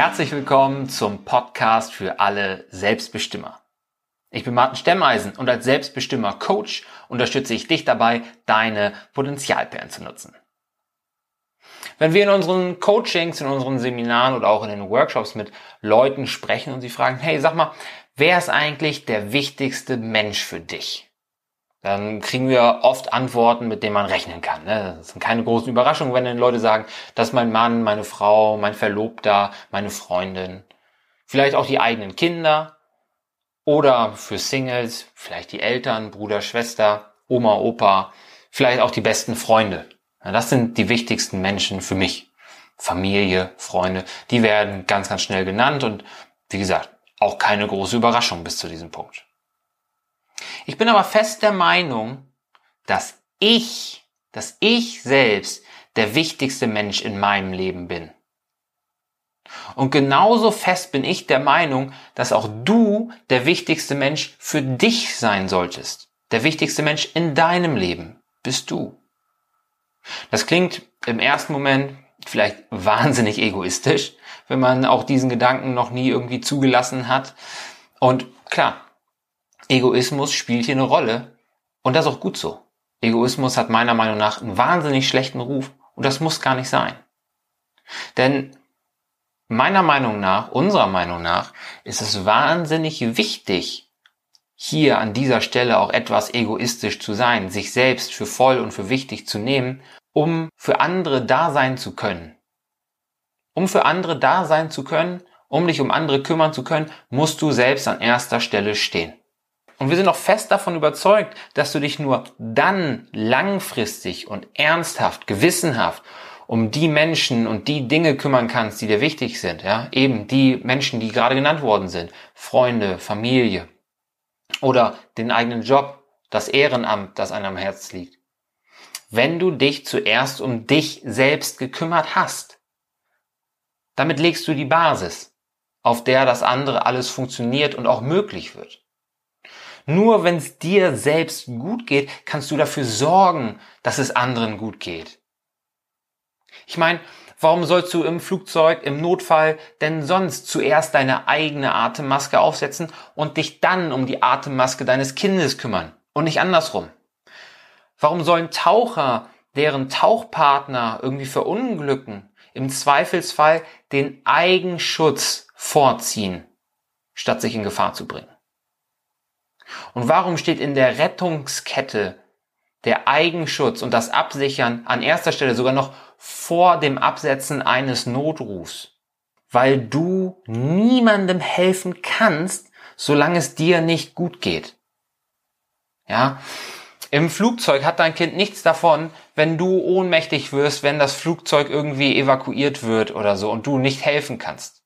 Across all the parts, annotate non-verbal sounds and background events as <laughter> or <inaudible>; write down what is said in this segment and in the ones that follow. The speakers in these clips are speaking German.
Herzlich willkommen zum Podcast für alle Selbstbestimmer. Ich bin Martin Stemmeisen und als Selbstbestimmer Coach unterstütze ich dich dabei, deine Potenzialperlen zu nutzen. Wenn wir in unseren Coachings, in unseren Seminaren oder auch in den Workshops mit Leuten sprechen und sie fragen, hey, sag mal, wer ist eigentlich der wichtigste Mensch für dich? Dann kriegen wir oft Antworten, mit denen man rechnen kann. Ne? Das sind keine großen Überraschungen, wenn dann Leute sagen, das ist mein Mann, meine Frau, mein Verlobter, meine Freundin. Vielleicht auch die eigenen Kinder. Oder für Singles, vielleicht die Eltern, Bruder, Schwester, Oma, Opa, vielleicht auch die besten Freunde. Das sind die wichtigsten Menschen für mich. Familie, Freunde, die werden ganz, ganz schnell genannt und wie gesagt, auch keine große Überraschung bis zu diesem Punkt. Ich bin aber fest der Meinung, dass ich, dass ich selbst der wichtigste Mensch in meinem Leben bin. Und genauso fest bin ich der Meinung, dass auch du der wichtigste Mensch für dich sein solltest. Der wichtigste Mensch in deinem Leben bist du. Das klingt im ersten Moment vielleicht <laughs> wahnsinnig egoistisch, wenn man auch diesen Gedanken noch nie irgendwie zugelassen hat. Und klar, Egoismus spielt hier eine Rolle und das ist auch gut so. Egoismus hat meiner Meinung nach einen wahnsinnig schlechten Ruf und das muss gar nicht sein. Denn meiner Meinung nach, unserer Meinung nach, ist es wahnsinnig wichtig, hier an dieser Stelle auch etwas egoistisch zu sein, sich selbst für voll und für wichtig zu nehmen um für andere da sein zu können. Um für andere da sein zu können, um dich um andere kümmern zu können, musst du selbst an erster Stelle stehen. Und wir sind auch fest davon überzeugt, dass du dich nur dann langfristig und ernsthaft, gewissenhaft um die Menschen und die Dinge kümmern kannst, die dir wichtig sind, ja, eben die Menschen, die gerade genannt worden sind, Freunde, Familie oder den eigenen Job, das Ehrenamt, das einem am Herz liegt wenn du dich zuerst um dich selbst gekümmert hast. Damit legst du die Basis, auf der das andere alles funktioniert und auch möglich wird. Nur wenn es dir selbst gut geht, kannst du dafür sorgen, dass es anderen gut geht. Ich meine, warum sollst du im Flugzeug im Notfall denn sonst zuerst deine eigene Atemmaske aufsetzen und dich dann um die Atemmaske deines Kindes kümmern und nicht andersrum? Warum sollen Taucher, deren Tauchpartner irgendwie verunglücken, im Zweifelsfall den Eigenschutz vorziehen, statt sich in Gefahr zu bringen? Und warum steht in der Rettungskette der Eigenschutz und das Absichern an erster Stelle sogar noch vor dem Absetzen eines Notrufs? Weil du niemandem helfen kannst, solange es dir nicht gut geht. Ja, im Flugzeug hat dein Kind nichts davon, wenn du ohnmächtig wirst, wenn das Flugzeug irgendwie evakuiert wird oder so und du nicht helfen kannst.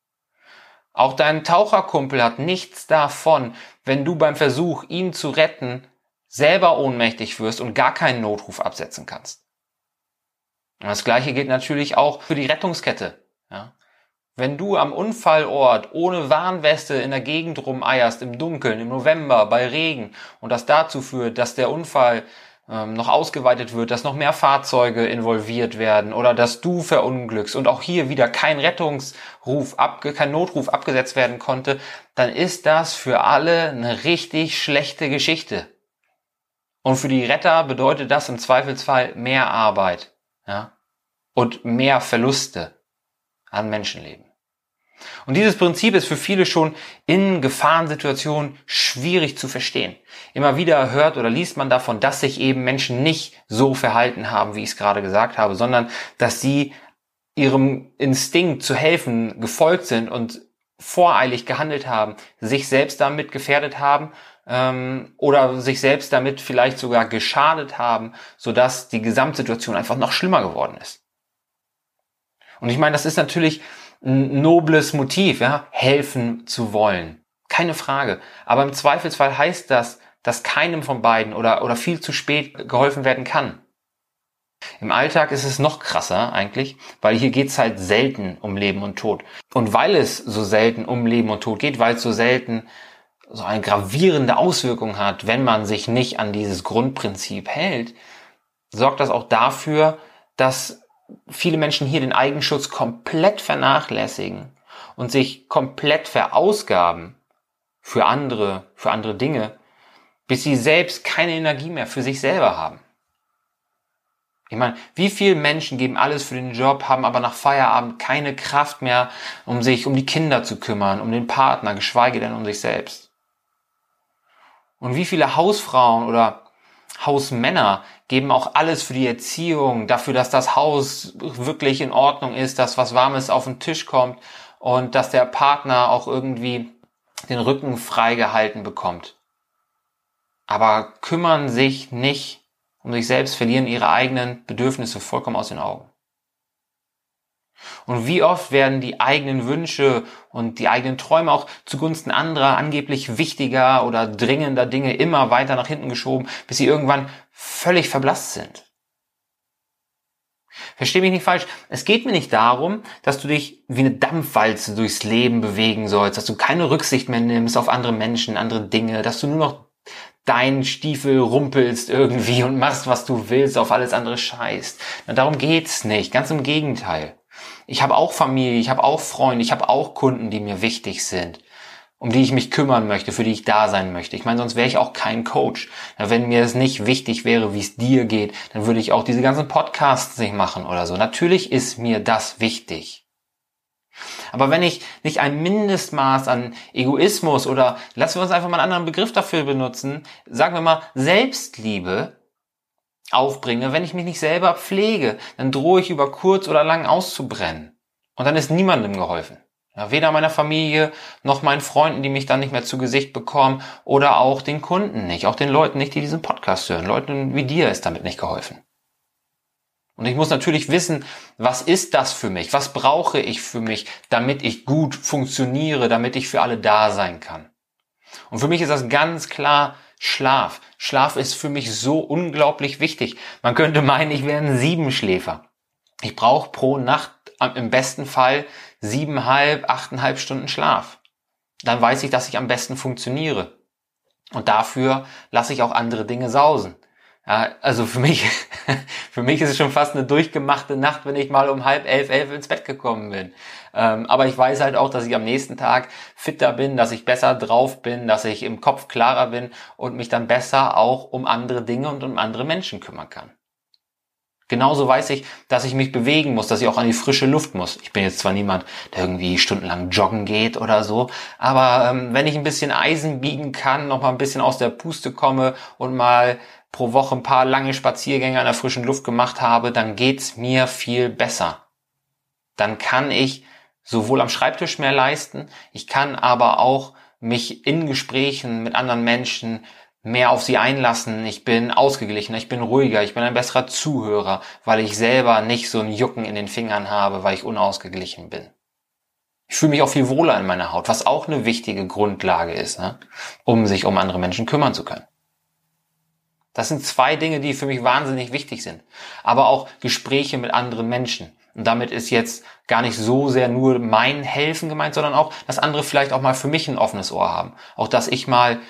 Auch dein Taucherkumpel hat nichts davon, wenn du beim Versuch, ihn zu retten, selber ohnmächtig wirst und gar keinen Notruf absetzen kannst. Und das gleiche gilt natürlich auch für die Rettungskette. Ja? Wenn du am Unfallort ohne Warnweste in der Gegend rumeierst, im Dunkeln, im November, bei Regen und das dazu führt, dass der Unfall ähm, noch ausgeweitet wird, dass noch mehr Fahrzeuge involviert werden oder dass du verunglückst und auch hier wieder kein Rettungsruf, abge kein Notruf abgesetzt werden konnte, dann ist das für alle eine richtig schlechte Geschichte. Und für die Retter bedeutet das im Zweifelsfall mehr Arbeit ja? und mehr Verluste an Menschenleben. Und dieses Prinzip ist für viele schon in Gefahrensituationen schwierig zu verstehen. Immer wieder hört oder liest man davon, dass sich eben Menschen nicht so verhalten haben, wie ich es gerade gesagt habe, sondern dass sie ihrem Instinkt zu helfen gefolgt sind und voreilig gehandelt haben, sich selbst damit gefährdet haben ähm, oder sich selbst damit vielleicht sogar geschadet haben, sodass die Gesamtsituation einfach noch schlimmer geworden ist. Und ich meine, das ist natürlich nobles Motiv, ja, helfen zu wollen. Keine Frage. Aber im Zweifelsfall heißt das, dass keinem von beiden oder, oder viel zu spät geholfen werden kann. Im Alltag ist es noch krasser eigentlich, weil hier geht's halt selten um Leben und Tod. Und weil es so selten um Leben und Tod geht, weil es so selten so eine gravierende Auswirkung hat, wenn man sich nicht an dieses Grundprinzip hält, sorgt das auch dafür, dass viele Menschen hier den Eigenschutz komplett vernachlässigen und sich komplett verausgaben für andere, für andere Dinge, bis sie selbst keine Energie mehr für sich selber haben. Ich meine, wie viele Menschen geben alles für den Job, haben aber nach Feierabend keine Kraft mehr, um sich um die Kinder zu kümmern, um den Partner, geschweige denn um sich selbst. Und wie viele Hausfrauen oder Hausmänner geben auch alles für die Erziehung, dafür, dass das Haus wirklich in Ordnung ist, dass was Warmes auf den Tisch kommt und dass der Partner auch irgendwie den Rücken freigehalten bekommt. Aber kümmern sich nicht um sich selbst, verlieren ihre eigenen Bedürfnisse vollkommen aus den Augen. Und wie oft werden die eigenen Wünsche und die eigenen Träume auch zugunsten anderer angeblich wichtiger oder dringender Dinge immer weiter nach hinten geschoben, bis sie irgendwann völlig verblasst sind. Versteh mich nicht falsch. Es geht mir nicht darum, dass du dich wie eine Dampfwalze durchs Leben bewegen sollst, dass du keine Rücksicht mehr nimmst auf andere Menschen, andere Dinge, dass du nur noch deinen Stiefel rumpelst irgendwie und machst, was du willst, auf alles andere scheißt. Na, darum geht's nicht. Ganz im Gegenteil. Ich habe auch Familie, ich habe auch Freunde, ich habe auch Kunden, die mir wichtig sind, um die ich mich kümmern möchte, für die ich da sein möchte. Ich meine, sonst wäre ich auch kein Coach. Wenn mir es nicht wichtig wäre, wie es dir geht, dann würde ich auch diese ganzen Podcasts nicht machen oder so. Natürlich ist mir das wichtig. Aber wenn ich nicht ein Mindestmaß an Egoismus oder lassen wir uns einfach mal einen anderen Begriff dafür benutzen, sagen wir mal Selbstliebe aufbringe, wenn ich mich nicht selber pflege, dann drohe ich über kurz oder lang auszubrennen. Und dann ist niemandem geholfen. Ja, weder meiner Familie noch meinen Freunden, die mich dann nicht mehr zu Gesicht bekommen oder auch den Kunden nicht, auch den Leuten nicht, die diesen Podcast hören. Leuten wie dir ist damit nicht geholfen. Und ich muss natürlich wissen, was ist das für mich? Was brauche ich für mich, damit ich gut funktioniere, damit ich für alle da sein kann? Und für mich ist das ganz klar Schlaf. Schlaf ist für mich so unglaublich wichtig. Man könnte meinen, ich wäre ein Siebenschläfer. Ich brauche pro Nacht im besten Fall siebeneinhalb, achteinhalb Stunden Schlaf. Dann weiß ich, dass ich am besten funktioniere. Und dafür lasse ich auch andere Dinge sausen. Ja, also für mich, <laughs> für mich ist es schon fast eine durchgemachte Nacht, wenn ich mal um halb elf, elf ins Bett gekommen bin. Ähm, aber ich weiß halt auch, dass ich am nächsten Tag fitter bin, dass ich besser drauf bin, dass ich im Kopf klarer bin und mich dann besser auch um andere Dinge und um andere Menschen kümmern kann. Genauso weiß ich, dass ich mich bewegen muss, dass ich auch an die frische Luft muss. Ich bin jetzt zwar niemand, der irgendwie stundenlang joggen geht oder so, aber ähm, wenn ich ein bisschen Eisen biegen kann, noch mal ein bisschen aus der Puste komme und mal pro Woche ein paar lange Spaziergänge an der frischen Luft gemacht habe, dann geht's mir viel besser. Dann kann ich sowohl am Schreibtisch mehr leisten, ich kann aber auch mich in Gesprächen mit anderen Menschen mehr auf sie einlassen, ich bin ausgeglichener, ich bin ruhiger, ich bin ein besserer Zuhörer, weil ich selber nicht so ein Jucken in den Fingern habe, weil ich unausgeglichen bin. Ich fühle mich auch viel wohler in meiner Haut, was auch eine wichtige Grundlage ist, ne? um sich um andere Menschen kümmern zu können. Das sind zwei Dinge, die für mich wahnsinnig wichtig sind. Aber auch Gespräche mit anderen Menschen. Und damit ist jetzt gar nicht so sehr nur mein Helfen gemeint, sondern auch, dass andere vielleicht auch mal für mich ein offenes Ohr haben. Auch, dass ich mal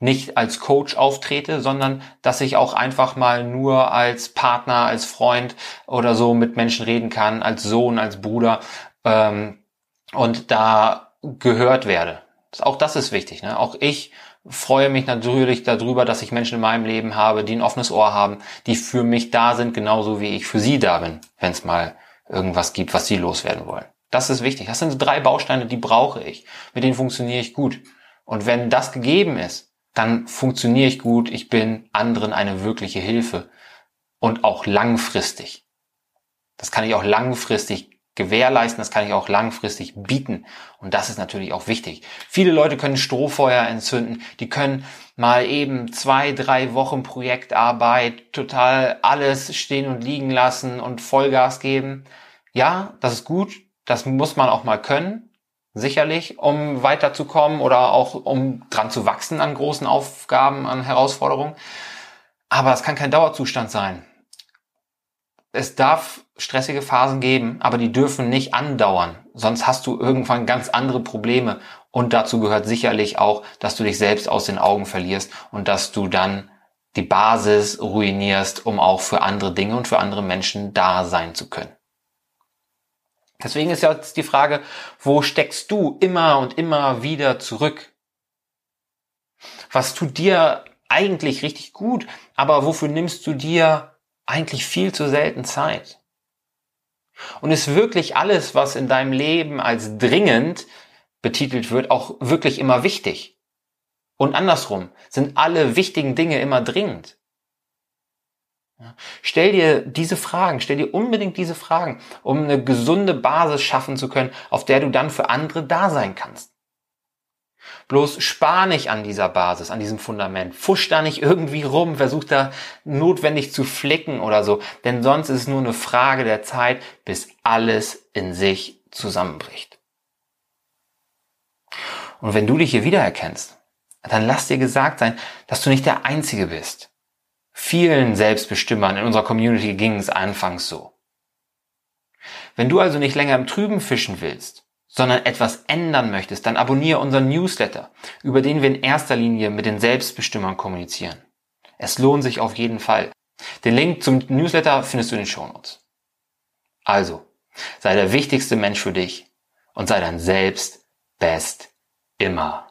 nicht als Coach auftrete, sondern dass ich auch einfach mal nur als Partner, als Freund oder so mit Menschen reden kann, als Sohn, als Bruder ähm, und da gehört werde. Auch das ist wichtig. Ne? Auch ich freue mich natürlich darüber, dass ich Menschen in meinem Leben habe, die ein offenes Ohr haben, die für mich da sind, genauso wie ich für sie da bin, wenn es mal irgendwas gibt, was sie loswerden wollen. Das ist wichtig. Das sind drei Bausteine, die brauche ich. Mit denen funktioniere ich gut. Und wenn das gegeben ist, dann funktioniere ich gut. Ich bin anderen eine wirkliche Hilfe. Und auch langfristig. Das kann ich auch langfristig gewährleisten, das kann ich auch langfristig bieten. Und das ist natürlich auch wichtig. Viele Leute können Strohfeuer entzünden, die können mal eben zwei, drei Wochen Projektarbeit, total alles stehen und liegen lassen und Vollgas geben. Ja, das ist gut, das muss man auch mal können, sicherlich, um weiterzukommen oder auch um dran zu wachsen an großen Aufgaben, an Herausforderungen. Aber es kann kein Dauerzustand sein. Es darf stressige Phasen geben, aber die dürfen nicht andauern. Sonst hast du irgendwann ganz andere Probleme. Und dazu gehört sicherlich auch, dass du dich selbst aus den Augen verlierst und dass du dann die Basis ruinierst, um auch für andere Dinge und für andere Menschen da sein zu können. Deswegen ist jetzt die Frage, wo steckst du immer und immer wieder zurück? Was tut dir eigentlich richtig gut, aber wofür nimmst du dir eigentlich viel zu selten Zeit? Und ist wirklich alles, was in deinem Leben als dringend betitelt wird, auch wirklich immer wichtig? Und andersrum, sind alle wichtigen Dinge immer dringend? Stell dir diese Fragen, stell dir unbedingt diese Fragen, um eine gesunde Basis schaffen zu können, auf der du dann für andere da sein kannst. Bloß spar nicht an dieser Basis, an diesem Fundament. Fusch da nicht irgendwie rum, versuch da notwendig zu flicken oder so, denn sonst ist es nur eine Frage der Zeit, bis alles in sich zusammenbricht. Und wenn du dich hier wiedererkennst, dann lass dir gesagt sein, dass du nicht der Einzige bist. Vielen Selbstbestimmern in unserer Community ging es anfangs so. Wenn du also nicht länger im Trüben fischen willst, sondern etwas ändern möchtest, dann abonniere unseren Newsletter, über den wir in erster Linie mit den Selbstbestimmern kommunizieren. Es lohnt sich auf jeden Fall. Den Link zum Newsletter findest du in den Shownotes. Also, sei der wichtigste Mensch für dich und sei dein Selbst best immer.